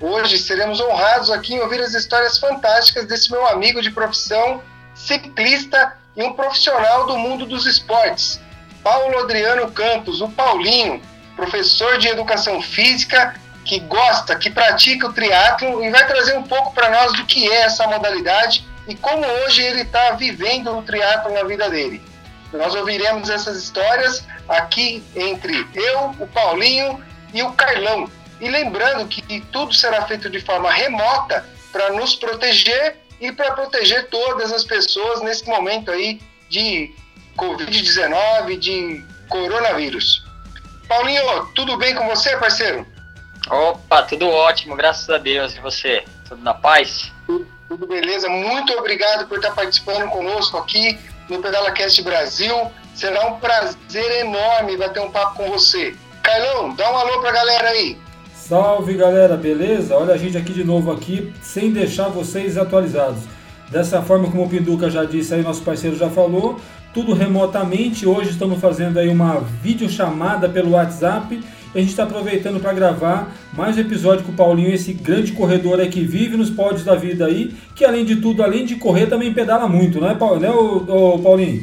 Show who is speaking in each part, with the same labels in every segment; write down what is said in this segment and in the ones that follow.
Speaker 1: Hoje seremos honrados aqui em ouvir as histórias fantásticas desse meu amigo de profissão, ciclista e um profissional do mundo dos esportes, Paulo Adriano Campos, o Paulinho, professor de educação física que gosta, que pratica o triatlo e vai trazer um pouco para nós do que é essa modalidade e como hoje ele está vivendo o triatlo na vida dele. Nós ouviremos essas histórias aqui entre eu, o Paulinho e o Carlão, e lembrando que tudo será feito de forma remota para nos proteger e para proteger todas as pessoas nesse momento aí de Covid-19, de coronavírus. Paulinho, tudo bem com você, parceiro?
Speaker 2: Opa, tudo ótimo, graças a Deus. E você? Tudo na paz?
Speaker 1: Tudo, beleza. Muito obrigado por estar participando conosco aqui no PedalaCast Brasil. Será um prazer enorme bater um papo com você. Carlão, dá um alô para a galera aí.
Speaker 3: Salve galera, beleza? Olha a gente aqui de novo aqui, sem deixar vocês atualizados. Dessa forma, como o Pinduca já disse aí, nosso parceiro já falou, tudo remotamente. Hoje estamos fazendo aí uma videochamada pelo WhatsApp. E a gente está aproveitando para gravar mais um episódio com o Paulinho, esse grande corredor aí que vive nos pódios da vida aí, que além de tudo, além de correr, também pedala muito, não é, Paulo, né, Paulinho?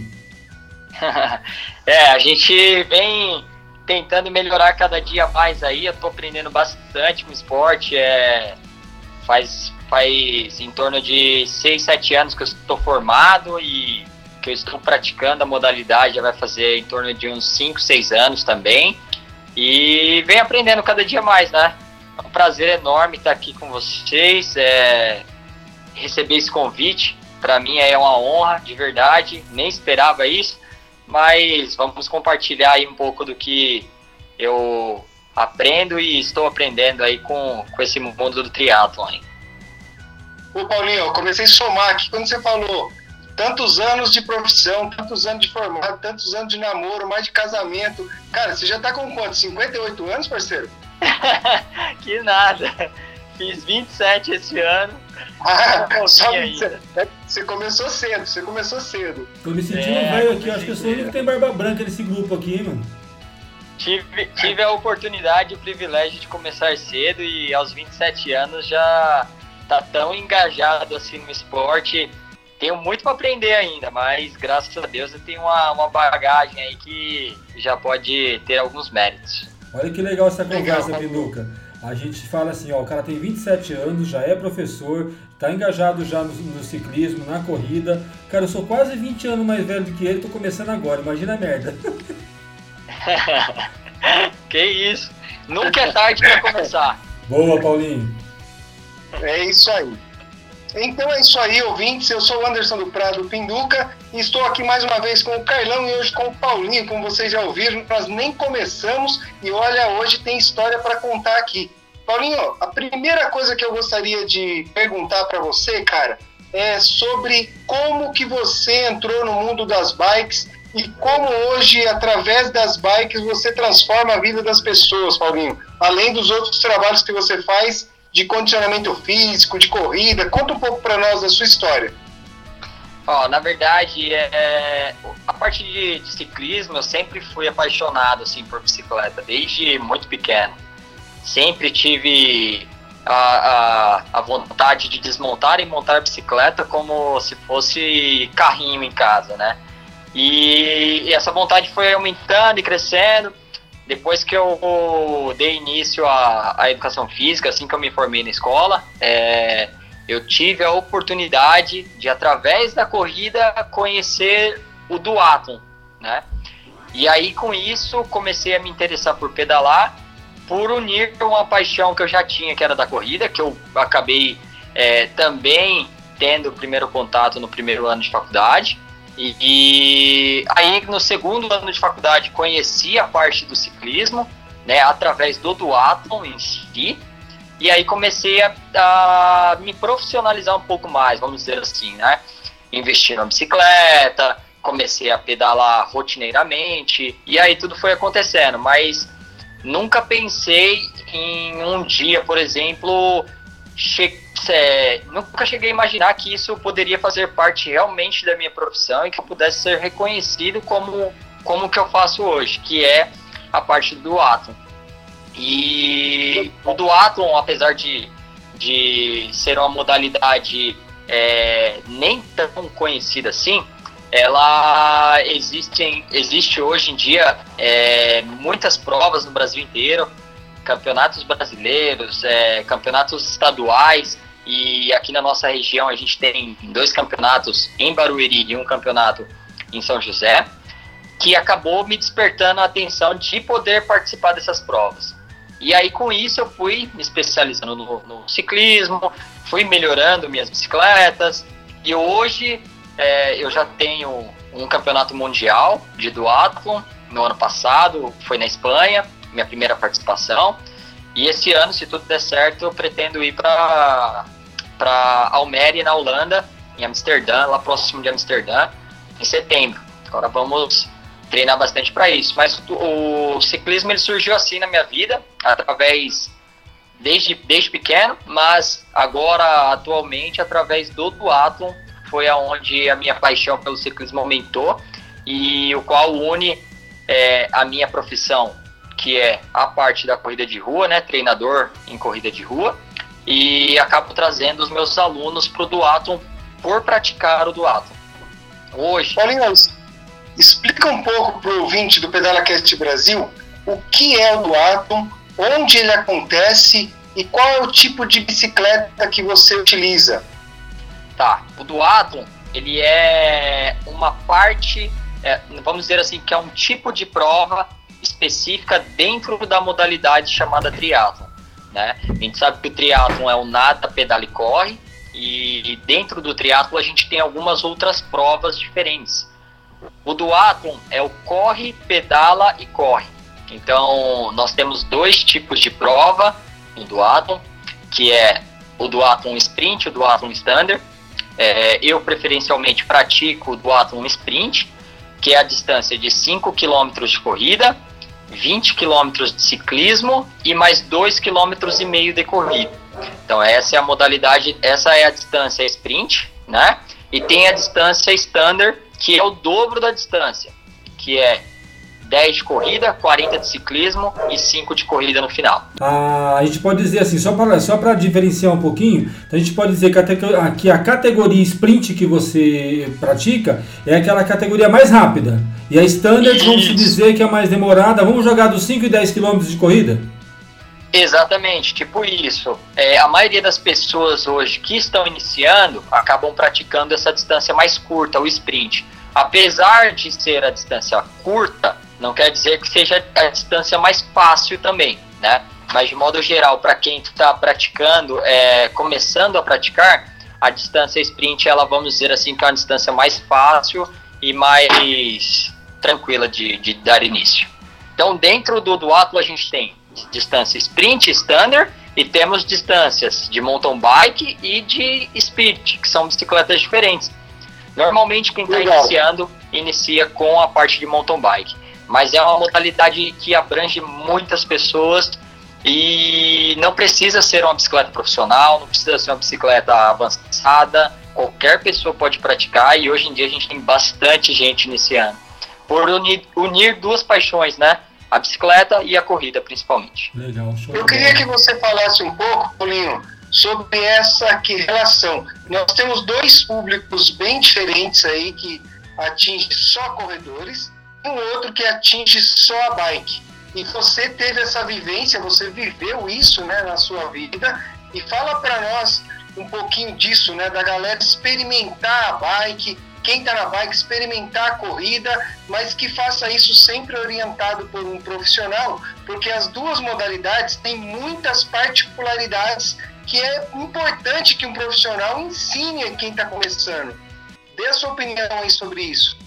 Speaker 2: é, a gente vem tentando melhorar cada dia mais aí. Eu tô aprendendo bastante com esporte. É, faz, faz em torno de 6, 7 anos que eu estou formado e que eu estou praticando a modalidade. Já vai fazer em torno de uns 5, 6 anos também. E vem aprendendo cada dia mais, né? É um prazer enorme estar aqui com vocês. É, receber esse convite, para mim é uma honra, de verdade. Nem esperava isso mas vamos compartilhar aí um pouco do que eu aprendo e estou aprendendo aí com, com esse mundo do triatlon.
Speaker 1: Ô Paulinho, eu comecei a somar aqui quando você falou tantos anos de profissão, tantos anos de formado, tantos anos de namoro, mais de casamento. Cara, você já tá com quanto? 58 anos, parceiro?
Speaker 2: que nada. Fiz 27 esse ano.
Speaker 1: Ah, só você começou cedo, você começou cedo.
Speaker 3: Tô me sentindo é, velho aqui, acho que eu sou o único que tem barba branca nesse grupo aqui, mano.
Speaker 2: Tive, tive a oportunidade e o privilégio de começar cedo e aos 27 anos já tá tão engajado assim no esporte. Tenho muito para aprender ainda, mas graças a Deus eu tenho uma, uma bagagem aí que já pode ter alguns méritos.
Speaker 3: Olha que legal essa conversa, Pinduca. A gente fala assim, ó, o cara tem 27 anos, já é professor, tá engajado já no, no, ciclismo, na corrida. Cara, eu sou quase 20 anos mais velho do que ele, tô começando agora, imagina a merda.
Speaker 2: que isso, nunca é tarde para começar.
Speaker 3: Boa, Paulinho.
Speaker 1: É isso aí. Então é isso aí, ouvintes. Eu sou o Anderson do Prado Pinduca estou aqui mais uma vez com o Carlão e hoje com o Paulinho. Como vocês já ouviram, nós nem começamos e olha, hoje tem história para contar aqui. Paulinho, a primeira coisa que eu gostaria de perguntar para você, cara, é sobre como que você entrou no mundo das bikes e como hoje, através das bikes, você transforma a vida das pessoas, Paulinho. Além dos outros trabalhos que você faz de condicionamento físico, de corrida. Conta um pouco para nós da sua história.
Speaker 2: Ó, na verdade, é, a parte de, de, ciclismo eu sempre fui apaixonado assim por bicicleta desde muito pequeno. Sempre tive a, a, a vontade de desmontar e montar a bicicleta como se fosse carrinho em casa, né? E, e essa vontade foi aumentando e crescendo. Depois que eu dei início à, à educação física, assim que eu me formei na escola, é, eu tive a oportunidade de, através da corrida, conhecer o duatlon, né? E aí, com isso, comecei a me interessar por pedalar, por unir uma paixão que eu já tinha, que era da corrida, que eu acabei é, também tendo o primeiro contato no primeiro ano de faculdade. E, e, aí, no segundo ano de faculdade, conheci a parte do ciclismo, né, através do duatlon em si. E aí comecei a, a, me profissionalizar um pouco mais, vamos dizer assim, né? Investir na bicicleta, comecei a pedalar rotineiramente, e aí tudo foi acontecendo, mas nunca pensei em um dia, por exemplo, che é, nunca cheguei a imaginar que isso poderia fazer parte realmente da minha profissão e que eu pudesse ser reconhecido como, como que eu faço hoje, que é a parte do ato. E o duatlon, apesar de, de ser uma modalidade é, nem tão conhecida assim, ela existe, existe hoje em dia é, muitas provas no Brasil inteiro, campeonatos brasileiros, é, campeonatos estaduais, e aqui na nossa região a gente tem dois campeonatos em Barueri e um campeonato em São José, que acabou me despertando a atenção de poder participar dessas provas. E aí, com isso, eu fui me especializando no, no ciclismo, fui melhorando minhas bicicletas. E hoje é, eu já tenho um campeonato mundial de duathlon. No ano passado, foi na Espanha, minha primeira participação. E esse ano, se tudo der certo, eu pretendo ir para Almere, na Holanda, em Amsterdã, lá próximo de Amsterdã, em setembro. Agora vamos treinar bastante para isso. Mas o, o, ciclismo ele surgiu assim na minha vida, através desde desde pequeno, mas agora atualmente através do duatlon foi aonde a minha paixão pelo ciclismo aumentou e o qual une é, a minha profissão, que é a parte da corrida de rua, né, treinador em corrida de rua, e acabo trazendo os meus alunos para o duatlon por praticar o duatlon.
Speaker 1: Hoje, Paulinho, Explica um pouco para o ouvinte do PedalaCast Brasil o que é o duatlon, onde ele acontece e qual é o tipo de bicicleta que você utiliza.
Speaker 2: Tá, o duatlon ele é uma parte, é, vamos dizer assim, que é um tipo de prova específica dentro da modalidade chamada triatlon. Né? A gente sabe que o triatlon é o nada, pedala e corre, e dentro do triatlon a gente tem algumas outras provas diferentes. O duatlon é o corre, pedala e corre. Então, nós temos dois tipos de prova no duatlon, que é o duatlon sprint e o duatlon standard. É, eu preferencialmente pratico o duatlon sprint, que é a distância de 5 km de corrida, 20 km de ciclismo e mais 2,5 km de corrida. Então essa é a modalidade, essa é a distância sprint, né? E tem a distância standard, que é o dobro da distância, que é 10 de corrida, 40 de ciclismo e 5 de corrida no final.
Speaker 3: Ah, a gente pode dizer assim, só para só diferenciar um pouquinho, a gente pode dizer que a, que a categoria sprint que você pratica é aquela categoria mais rápida. E a standard, Isso. vamos dizer que é mais demorada. Vamos jogar dos 5 e 10 quilômetros de corrida?
Speaker 2: Exatamente, tipo isso. É, a maioria das pessoas hoje que estão iniciando acabam praticando essa distância mais curta, o sprint. Apesar de ser a distância curta, não quer dizer que seja a distância mais fácil também, né? Mas de modo geral, para quem está praticando, é, começando a praticar, a distância sprint, ela vamos dizer assim, que é uma distância mais fácil e mais tranquila de, de dar início. Então, dentro do duatlo a gente tem distância sprint standard e temos distâncias de mountain bike e de speed, que são bicicletas diferentes. Normalmente quem está iniciando inicia com a parte de mountain bike, mas é uma modalidade que abrange muitas pessoas e não precisa ser uma bicicleta profissional, não precisa ser uma bicicleta avançada, qualquer pessoa pode praticar e hoje em dia a gente tem bastante gente iniciando. Por unir, unir duas paixões, né? A bicicleta e a corrida, principalmente.
Speaker 1: Legal, Eu queria que você falasse um pouco, Paulinho, sobre essa que relação. Nós temos dois públicos bem diferentes aí que atinge só corredores e um outro que atinge só a bike. E você teve essa vivência, você viveu isso, né, na sua vida e fala para nós um pouquinho disso, né, da galera experimentar a bike, quem está na bike experimentar a corrida, mas que faça isso sempre orientado por um profissional, porque as duas modalidades têm muitas particularidades que é importante que um profissional ensine a quem está começando. Dê a sua opinião aí sobre isso.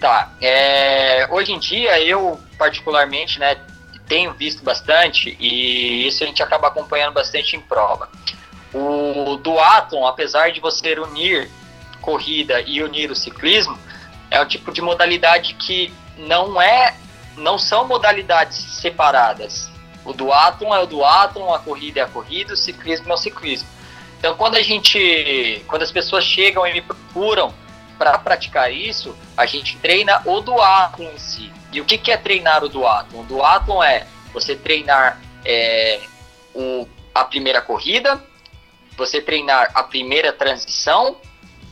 Speaker 2: Tá. É, hoje em dia, eu particularmente, né, tenho visto bastante e isso a gente acaba acompanhando bastante em prova. O duatlon, apesar de você unir corrida e unir o ciclismo, é o tipo de modalidade que não é, não são modalidades separadas. O duatlon é o duatlon, a corrida é a corrida, o ciclismo é o ciclismo. Então, quando a gente, quando as pessoas chegam e me procuram para praticar isso, a gente treina o duatlon em si. E o que, é treinar o duatlon? O duatlon é você treinar é, o, a primeira corrida, você treinar a primeira transição,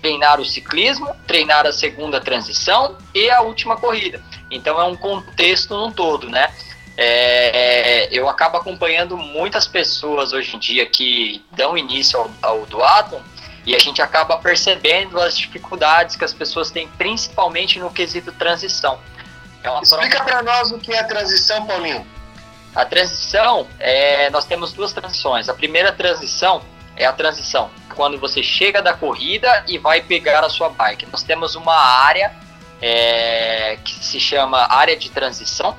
Speaker 2: treinar o ciclismo, treinar a segunda transição e a última corrida. Então é um contexto no todo, né? É, eu acabo acompanhando muitas pessoas hoje em dia que dão início ao, ao duatlon e a gente acaba percebendo as dificuldades que as pessoas têm, principalmente no quesito transição.
Speaker 1: É Explica para nós o que é a transição, Paulinho.
Speaker 2: A transição, é, nós temos duas transições. A primeira transição é a transição quando você chega da corrida e vai pegar a sua bike. Nós temos uma área é, que se chama área de transição.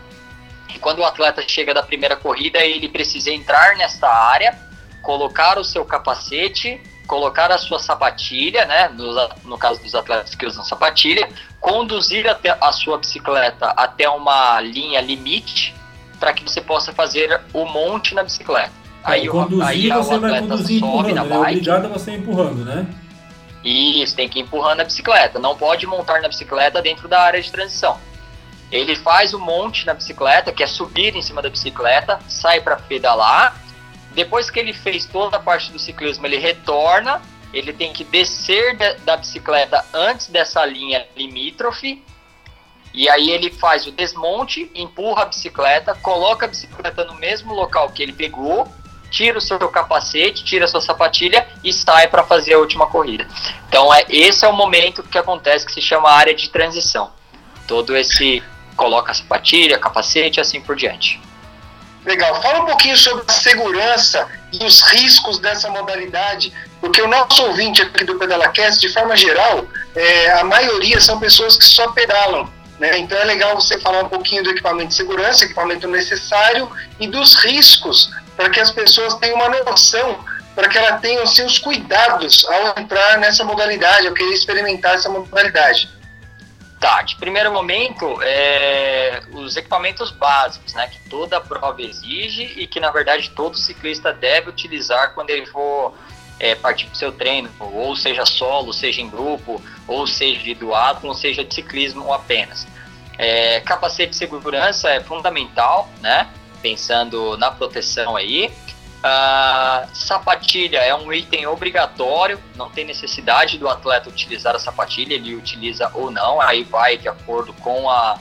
Speaker 2: E quando o atleta chega da primeira corrida, ele precisa entrar nessa área, colocar o seu capacete, colocar a sua sapatilha, né, no, no caso dos atletas que usam sapatilha, conduzir até a sua bicicleta até uma linha limite para que você possa fazer o monte na bicicleta.
Speaker 3: É, aí, conduzir, aí você vai conduzir empurrando, na é obrigado a você empurrando, né?
Speaker 2: Isso, tem que ir empurrando a bicicleta. Não pode montar na bicicleta dentro da área de transição. Ele faz o monte na bicicleta, que é subir em cima da bicicleta, sai para pedalar. Depois que ele fez toda a parte do ciclismo, ele retorna. Ele tem que descer da bicicleta antes dessa linha limítrofe e aí ele faz o desmonte, empurra a bicicleta, coloca a bicicleta no mesmo local que ele pegou, tira o seu capacete, tira a sua sapatilha e sai para fazer a última corrida. Então é esse é o momento que acontece que se chama área de transição. Todo esse coloca a sapatilha, capacete e assim por diante.
Speaker 1: Legal. Fala um pouquinho sobre a segurança e os riscos dessa modalidade, porque o nosso ouvinte aqui do PedalaCast, de forma geral, é, a maioria são pessoas que só pedalam né? Então é legal você falar um pouquinho do equipamento de segurança, equipamento necessário e dos riscos para que as pessoas tenham uma noção, para que elas tenham seus cuidados ao entrar nessa modalidade, ao querer experimentar essa modalidade.
Speaker 2: Tá, de primeiro momento, é, os equipamentos básicos, né, que toda prova exige e que na verdade todo ciclista deve utilizar quando ele for é, partir para o seu treino, ou seja solo, seja em grupo, ou seja de duatlon, seja de ciclismo apenas. É, capacete de segurança é fundamental, né? Pensando na proteção aí. Uh, sapatilha é um item obrigatório, não tem necessidade do atleta utilizar a sapatilha, ele utiliza ou não, aí vai de acordo com a,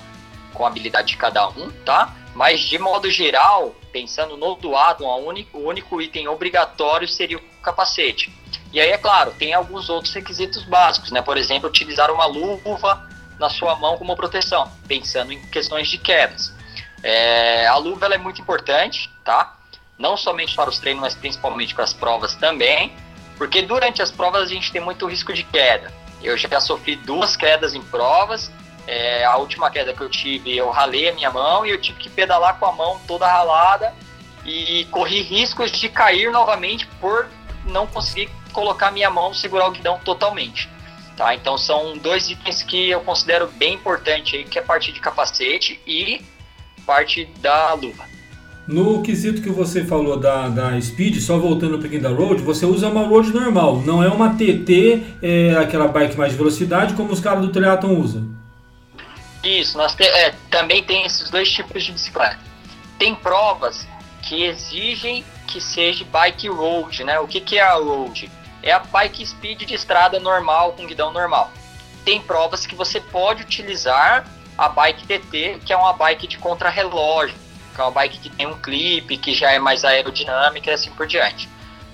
Speaker 2: com a habilidade de cada um, tá? Mas de modo geral, pensando no duatlon, o único, o único item obrigatório seria o capacete. E aí, é claro, tem alguns outros requisitos básicos, né? Por exemplo, utilizar uma luva na sua mão como proteção, pensando em questões de quedas. É, a luva é muito importante, tá? Não somente para os treinos, mas principalmente para as provas também, porque durante as provas a gente tem muito risco de queda. Eu já sofri duas quedas em provas. É, a última queda que eu tive, eu ralei a minha mão e eu tive que pedalar com a mão toda ralada e corri riscos de cair novamente por não conseguir colocar minha mão segurar o guidão totalmente. Tá? Então são dois itens que eu considero bem importante aí, que é a parte de capacete e parte da luva.
Speaker 3: No quesito que você falou da, da Speed, só voltando um pouquinho da Road, você usa uma Road normal, não é uma TT, é aquela bike mais de velocidade, como os caras do Triathlon usam.
Speaker 2: Isso, nós te, é, também tem esses dois tipos de bicicleta. Tem provas que exigem que seja bike road, né? O que, que é a road? é a bike speed de estrada normal, com guidão normal. Tem provas que você pode utilizar a bike TT, que é uma bike de contrarrelógio, que é uma bike que tem um clipe, que já é mais aerodinâmica e assim por diante.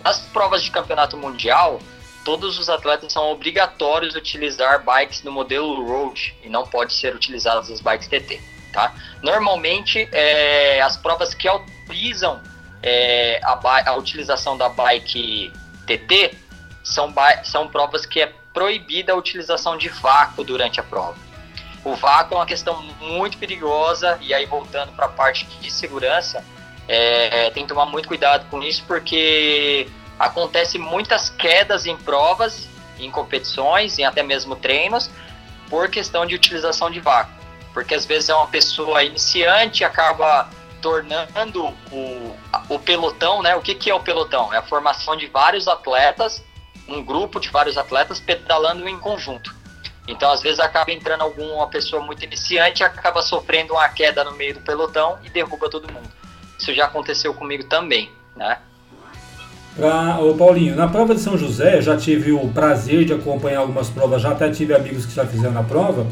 Speaker 2: Nas provas de campeonato mundial, todos os atletas são obrigatórios utilizar bikes do modelo road e não pode ser utilizadas as bikes TT. Tá? Normalmente, é, as provas que autorizam é, a, a utilização da bike TT são, são provas que é proibida a utilização de vácuo durante a prova. O vácuo é uma questão muito perigosa, e aí voltando para a parte de segurança, é, tem que tomar muito cuidado com isso, porque acontece muitas quedas em provas, em competições, em até mesmo treinos, por questão de utilização de vácuo. Porque às vezes é uma pessoa iniciante acaba tornando o, o pelotão, né? O que, que é o pelotão? É a formação de vários atletas, um grupo de vários atletas pedalando em conjunto. Então, às vezes, acaba entrando alguma pessoa muito iniciante, acaba sofrendo uma queda no meio do pelotão e derruba todo mundo. Isso já aconteceu comigo também, né?
Speaker 3: Pra, ô Paulinho, na prova de São José, já tive o prazer de acompanhar algumas provas, já até tive amigos que já fizeram a prova.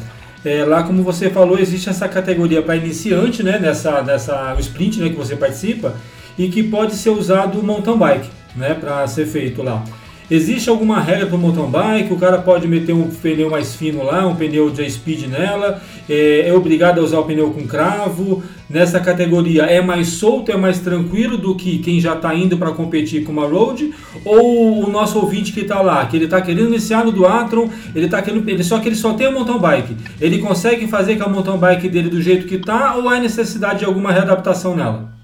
Speaker 3: É, lá, como você falou, existe essa categoria para iniciante, né, nessa, nessa o sprint né, que você participa, e que pode ser usado o mountain bike, né, para ser feito lá. Existe alguma regra para o mountain bike? O cara pode meter um pneu mais fino lá, um pneu de speed nela? É, é, obrigado a usar o pneu com cravo? Nessa categoria é mais solto, é mais tranquilo do que quem já está indo para competir com uma road? Ou o nosso ouvinte que está lá, que ele está querendo iniciar no Duatron, ele tá querendo, ele só que ele só tem a mountain bike, ele consegue fazer com a mountain bike dele do jeito que está ou há necessidade de alguma readaptação nela?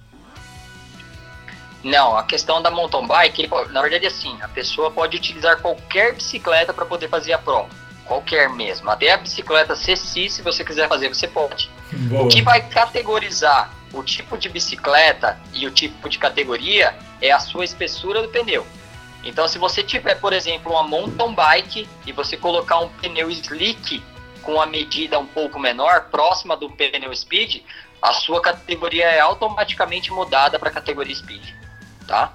Speaker 2: Não, a questão da mountain bike, na verdade, assim, a pessoa pode utilizar qualquer bicicleta para poder fazer a prova. Qualquer mesmo. Até a bicicleta CC, se você quiser fazer, você pode. Boa. O que vai categorizar o tipo de bicicleta e o tipo de categoria é a sua espessura do pneu. Então, se você tiver, por exemplo, uma mountain bike e você colocar um pneu slick com a medida um pouco menor, próxima do pneu speed, a sua categoria é automaticamente mudada para a categoria speed tá?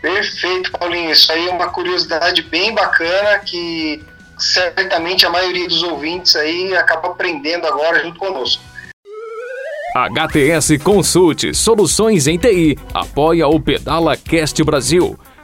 Speaker 1: Perfeito, Paulinho. Isso aí é uma curiosidade bem bacana que certamente a maioria dos ouvintes aí acaba aprendendo agora junto conosco.
Speaker 4: HTS Consulte Soluções em TI apoia o Pedala Cast Brasil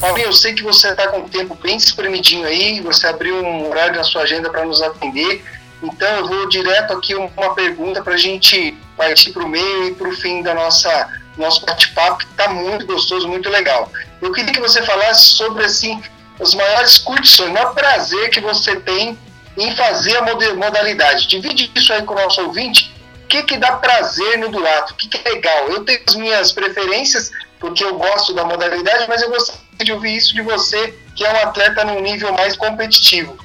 Speaker 1: Paulinho, eu sei que você está com o tempo bem espremidinho aí, você abriu um horário na sua agenda para nos atender, então eu vou direto aqui uma pergunta para a gente partir para o meio e para o fim da nossa nosso bate-papo, que está muito gostoso, muito legal. Eu queria que você falasse sobre assim os maiores curtições, o maior prazer que você tem em fazer a modalidade. Divide isso aí com o nosso ouvinte. O que, que dá prazer no duato? O que, que é legal? Eu tenho as minhas preferências, porque eu gosto da modalidade, mas eu gostaria de ouvir isso de você, que é um atleta num nível mais competitivo.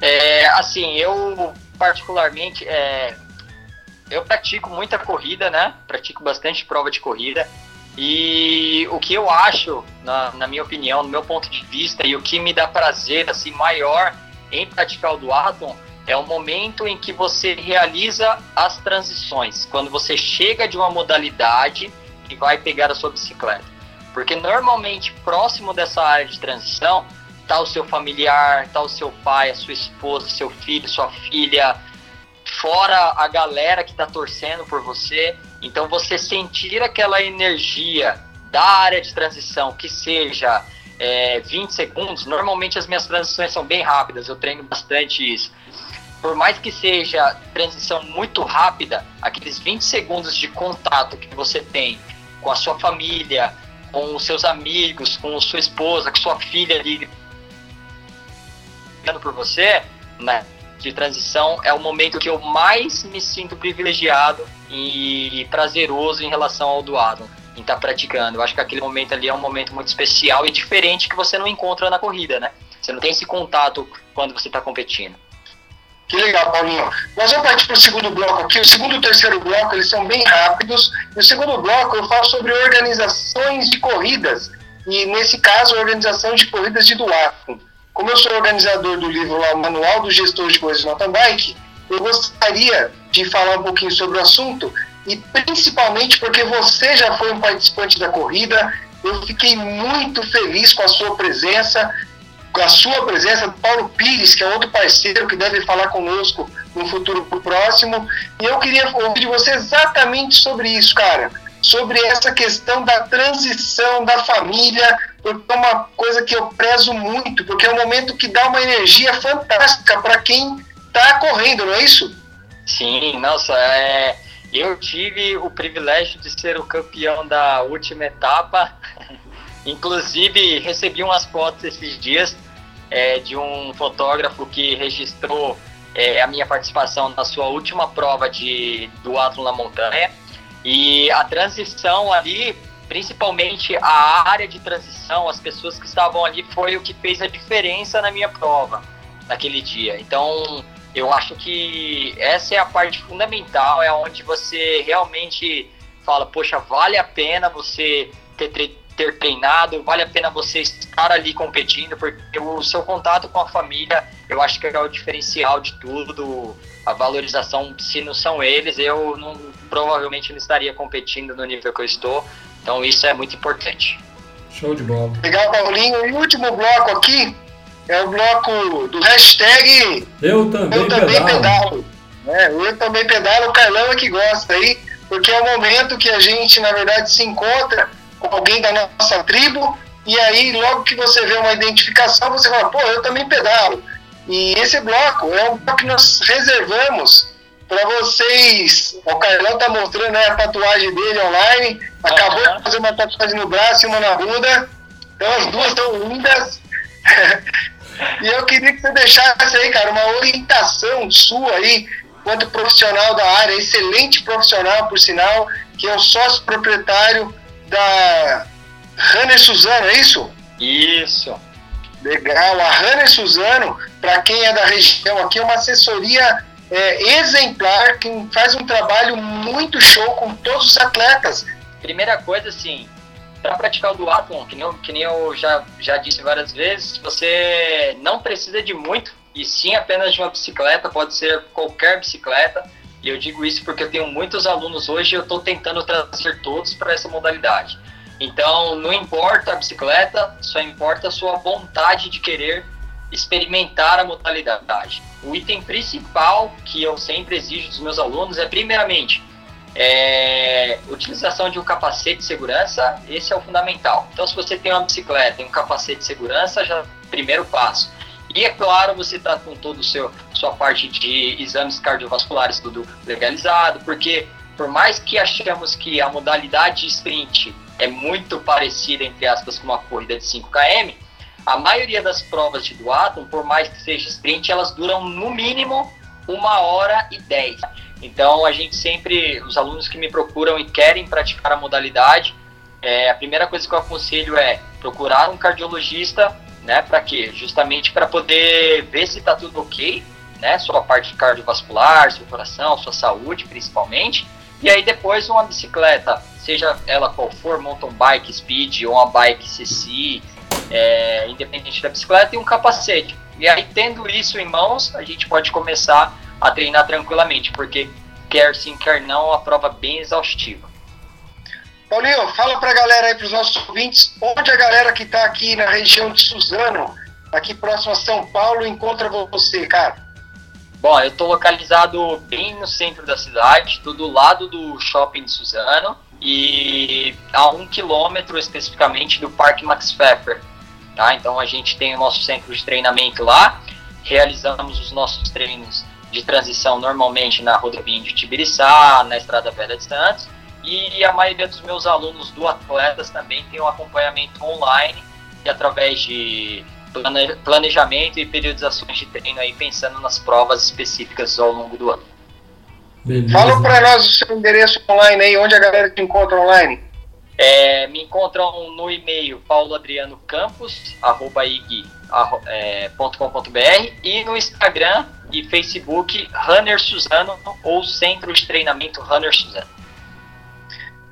Speaker 2: É, assim, eu particularmente, é, eu pratico muita corrida, né? Pratico bastante prova de corrida. E o que eu acho, na, na minha opinião, no meu ponto de vista, e o que me dá prazer assim maior em praticar o duatlon é o momento em que você realiza as transições, quando você chega de uma modalidade e vai pegar a sua bicicleta. Porque normalmente próximo dessa área de transição tá o seu familiar, tá o seu pai, a sua esposa, seu filho, sua filha, fora a galera que tá torcendo por você. Então você sentir aquela energia da área de transição, que seja é, 20 segundos, normalmente as minhas transições são bem rápidas, eu treino bastante isso. Por mais que seja transição muito rápida, aqueles 20 segundos de contato que você tem com a sua família, com os seus amigos, com sua esposa, com sua filha ali por você, né, de transição, é o momento que eu mais me sinto privilegiado e prazeroso em relação ao doado em estar tá praticando. Eu acho que aquele momento ali é um momento muito especial e diferente que você não encontra na corrida, né? Você não tem esse contato quando você está competindo.
Speaker 1: Que legal, Paulinho. Nós vamos partir para o segundo bloco aqui. O segundo e o terceiro bloco, eles são bem rápidos. No segundo bloco, eu falo sobre organizações de corridas. E, nesse caso, organização de corridas de duatlon. Como eu sou organizador do livro lá, o Manual do Gestor de Corridas de Mountain Bike, eu gostaria de falar um pouquinho sobre o assunto e principalmente porque você já foi um participante da corrida. Eu fiquei muito feliz com a sua presença, a sua presença, Paulo Pires, que é outro parceiro que deve falar conosco no futuro próximo. E eu queria ouvir de você exatamente sobre isso, cara. Sobre essa questão da transição da família, porque é uma coisa que eu prezo muito, porque é um momento que dá uma energia fantástica para quem está correndo, não é isso?
Speaker 2: Sim, nossa, é, eu tive o privilégio de ser o campeão da última etapa. Inclusive, recebi umas fotos esses dias é, de um fotógrafo que registrou é, a minha participação na sua última prova de duatlo na montanha. E a transição ali, principalmente a área de transição, as pessoas que estavam ali, foi o que fez a diferença na minha prova naquele dia. Então, eu acho que essa é a parte fundamental, é onde você realmente fala, poxa, vale a pena você ter, ter treinado, vale a pena você estar ali competindo, porque o seu contato com a família, eu acho que é o diferencial de tudo, a valorização, se não são eles, eu não, provavelmente não estaria competindo no nível que eu estou, então isso é muito importante.
Speaker 3: Show de bola.
Speaker 1: Legal, Paulinho. E o último bloco aqui, é o bloco do hashtag
Speaker 3: Eu também,
Speaker 1: eu também
Speaker 3: pedalo.
Speaker 1: pedalo. É, eu também pedalo, o Carlão é que gosta aí, porque é o momento que a gente, na verdade, se encontra alguém da nossa tribo, e aí, logo que você vê uma identificação, você fala, pô, eu também pedalo. E esse bloco é um bloco que nós reservamos para vocês. O Carlão tá mostrando né, a tatuagem dele online, acabou
Speaker 2: Aham.
Speaker 1: de fazer uma tatuagem no braço e uma na bunda, então as duas estão lindas. E eu queria que você deixasse aí, cara, uma orientação sua aí, quanto profissional da área, excelente profissional, por sinal, que é o sócio proprietário da Runner Suzano, é isso?
Speaker 2: Isso.
Speaker 1: Legal. A Runner Suzano, para quem é da região aqui, é uma assessoria é, exemplar, que faz um trabalho muito show com todos os atletas.
Speaker 2: Primeira coisa, assim, para praticar o duathlon, que nem, eu, que nem eu já, já disse várias vezes, você não precisa de muito, e sim apenas de uma bicicleta, pode ser qualquer bicicleta, e eu digo isso porque eu tenho muitos alunos hoje e eu estou tentando trazer todos para essa modalidade. Então, não importa a bicicleta, só importa a sua vontade de querer experimentar a modalidade. O item principal que eu sempre exijo dos meus alunos é, primeiramente, é, utilização de um capacete de segurança, esse é o fundamental. Então, se você tem uma bicicleta e um capacete de segurança, já é primeiro passo. E é claro, você está com o seu sua parte de exames cardiovasculares tudo legalizado, porque por mais que achamos que a modalidade sprint é muito parecida entre aspas com uma corrida de 5 km, a maioria das provas de duathlon, por mais que seja sprint, elas duram no mínimo uma hora e dez. Então a gente sempre, os alunos que me procuram e querem praticar a modalidade, é, a primeira coisa que eu aconselho é procurar um cardiologista, né? Para quê? Justamente para poder ver se está tudo ok, né? Sua parte cardiovascular, seu coração, sua saúde principalmente. E aí depois uma bicicleta, seja ela qual for, mountain bike, speed ou uma bike CC, é, independente da bicicleta, e um capacete. E aí tendo isso em mãos, a gente pode começar a treinar tranquilamente, porque quer sim, quer não, é uma prova bem exaustiva.
Speaker 1: Paulinho, fala pra galera aí, pros nossos ouvintes, onde a galera que tá aqui na região de Suzano, aqui próximo a São Paulo, encontra você, cara.
Speaker 2: Bom, eu estou localizado bem no centro da cidade, do lado do shopping de Suzano e a um quilômetro especificamente do Parque Max Pfeffer. Tá? Então a gente tem o nosso centro de treinamento lá, realizamos os nossos treinos de transição normalmente na rodovia de Tibiriçá, na Estrada Velha de Santos, e a maioria dos meus alunos do Atletas também tem um acompanhamento online e através de plane- planejamento e periodizações de treino aí pensando nas provas específicas ao longo do ano.
Speaker 3: Beleza.
Speaker 1: Fala pra nós o seu endereço online aí, onde a galera te encontra online.
Speaker 2: É, me encontram no e-mail pauloadrianocampos.com.br e no Instagram e Facebook Runner Suzano ou Centro de Treinamento Runner Suzano.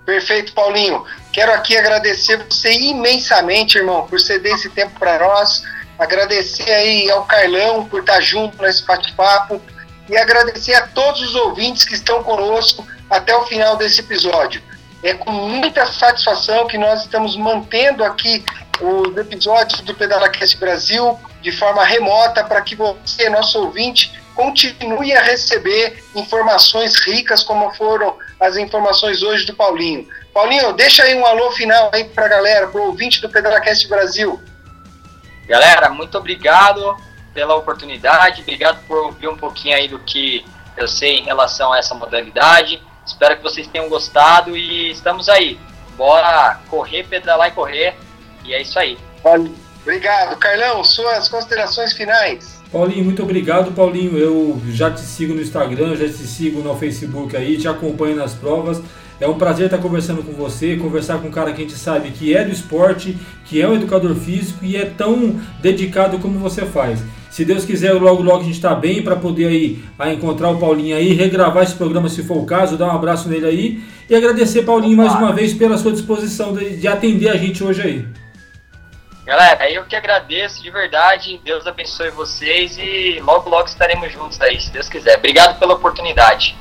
Speaker 1: Perfeito, Paulinho. Quero aqui agradecer você imensamente, irmão, por ceder esse tempo para nós. Agradecer aí ao Carlão por estar junto nesse bate-papo. e agradecer a todos os ouvintes que estão conosco até o final desse episódio. É com muita satisfação que nós estamos mantendo aqui os episódios do PedalaCast Brasil de forma remota para que você, nosso ouvinte, continue a receber informações ricas como foram as informações hoje do Paulinho. Paulinho, deixa aí um alô final aí para a galera, para o ouvinte do PedalaCast Brasil.
Speaker 2: Galera, muito obrigado pela oportunidade, obrigado por ouvir um pouquinho aí do que eu sei em relação a essa modalidade. Espero que vocês tenham gostado e estamos aí. Bora correr, pedalar e correr. E é isso aí.
Speaker 1: Obrigado. Carlão, suas considerações finais.
Speaker 3: Paulinho, muito obrigado, Paulinho. Eu já te sigo no Instagram, já te sigo no Facebook aí, te acompanho nas provas. É um prazer estar conversando com você, conversar com um cara que a gente sabe que é do esporte, que é um educador físico e é tão dedicado como você faz. Se Deus quiser, logo logo a gente está bem para poder aí a encontrar o Paulinho aí, regravar esse programa se for o caso, dar um abraço nele aí e agradecer Paulinho mais uma vez pela sua disposição de, de atender a gente hoje aí.
Speaker 2: Galera, eu que agradeço de verdade. Deus abençoe vocês e logo logo estaremos juntos aí, se Deus quiser. Obrigado pela oportunidade.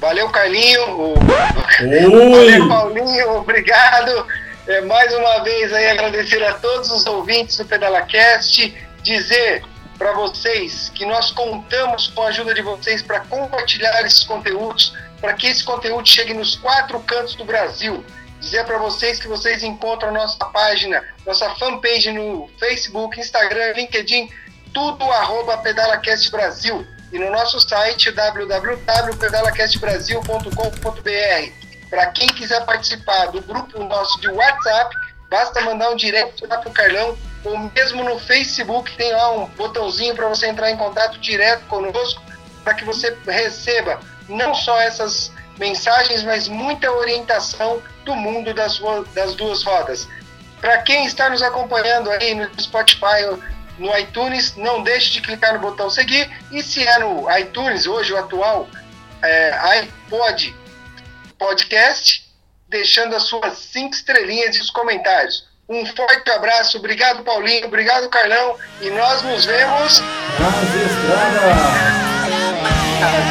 Speaker 1: Valeu, Carlinho. Valeu, Paulinho. Obrigado. É, mais uma vez aí agradecer a todos os ouvintes do PedalaCast, dizer para vocês que nós contamos com a ajuda de vocês para compartilhar esses conteúdos, para que esse conteúdo chegue nos quatro cantos do Brasil. Dizer para vocês que vocês encontram nossa página, nossa fanpage no Facebook, Instagram, LinkedIn, tudo arroba PedalaCast Brasil e no nosso site www.pedalacastbrasil.com.br. Para quem quiser participar do grupo nosso de WhatsApp, basta mandar um direct lá para o Carlão, ou mesmo no Facebook tem lá um botãozinho para você entrar em contato direto conosco, para que você receba não só essas mensagens, mas muita orientação do mundo das, das duas rodas. Para quem está nos acompanhando aí no Spotify no iTunes, não deixe de clicar no botão seguir. E se é no iTunes, hoje o atual é, iPod Podcast, deixando as suas cinco estrelinhas e os comentários. Um forte abraço, obrigado Paulinho, obrigado Carlão, e nós nos vemos
Speaker 3: nas estradas.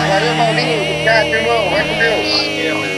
Speaker 1: Valeu Paulinho, obrigado irmão, vai com Deus.